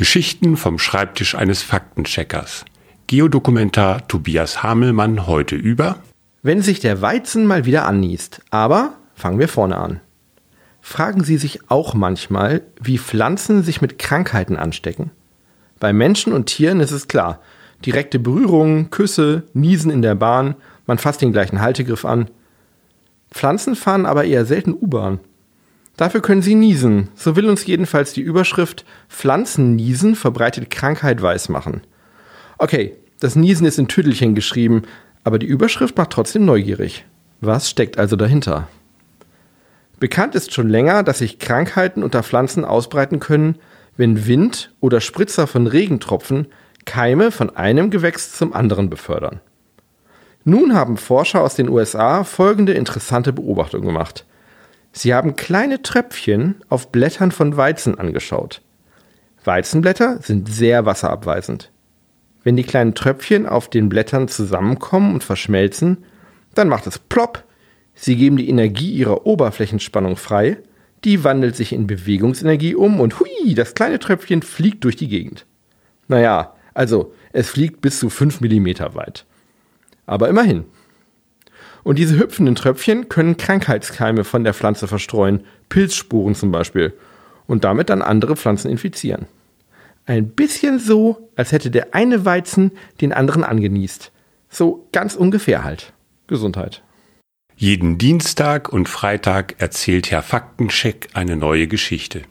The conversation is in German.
Geschichten vom Schreibtisch eines Faktencheckers. Geodokumentar Tobias Hamelmann heute über Wenn sich der Weizen mal wieder anniest. Aber fangen wir vorne an. Fragen Sie sich auch manchmal, wie Pflanzen sich mit Krankheiten anstecken? Bei Menschen und Tieren ist es klar. Direkte Berührungen, Küsse, Niesen in der Bahn, man fasst den gleichen Haltegriff an. Pflanzen fahren aber eher selten U-Bahn. Dafür können sie niesen. So will uns jedenfalls die Überschrift Pflanzenniesen verbreitet Krankheit weismachen. Okay, das Niesen ist in Tüdelchen geschrieben, aber die Überschrift macht trotzdem neugierig. Was steckt also dahinter? Bekannt ist schon länger, dass sich Krankheiten unter Pflanzen ausbreiten können, wenn Wind oder Spritzer von Regentropfen Keime von einem Gewächs zum anderen befördern. Nun haben Forscher aus den USA folgende interessante Beobachtung gemacht. Sie haben kleine Tröpfchen auf Blättern von Weizen angeschaut. Weizenblätter sind sehr wasserabweisend. Wenn die kleinen Tröpfchen auf den Blättern zusammenkommen und verschmelzen, dann macht es plopp. Sie geben die Energie ihrer Oberflächenspannung frei, die wandelt sich in Bewegungsenergie um und hui, das kleine Tröpfchen fliegt durch die Gegend. Naja, also es fliegt bis zu 5 mm weit. Aber immerhin. Und diese hüpfenden Tröpfchen können Krankheitskeime von der Pflanze verstreuen, Pilzspuren zum Beispiel, und damit dann andere Pflanzen infizieren. Ein bisschen so, als hätte der eine Weizen den anderen angenießt. So ganz ungefähr halt. Gesundheit. Jeden Dienstag und Freitag erzählt Herr Faktencheck eine neue Geschichte.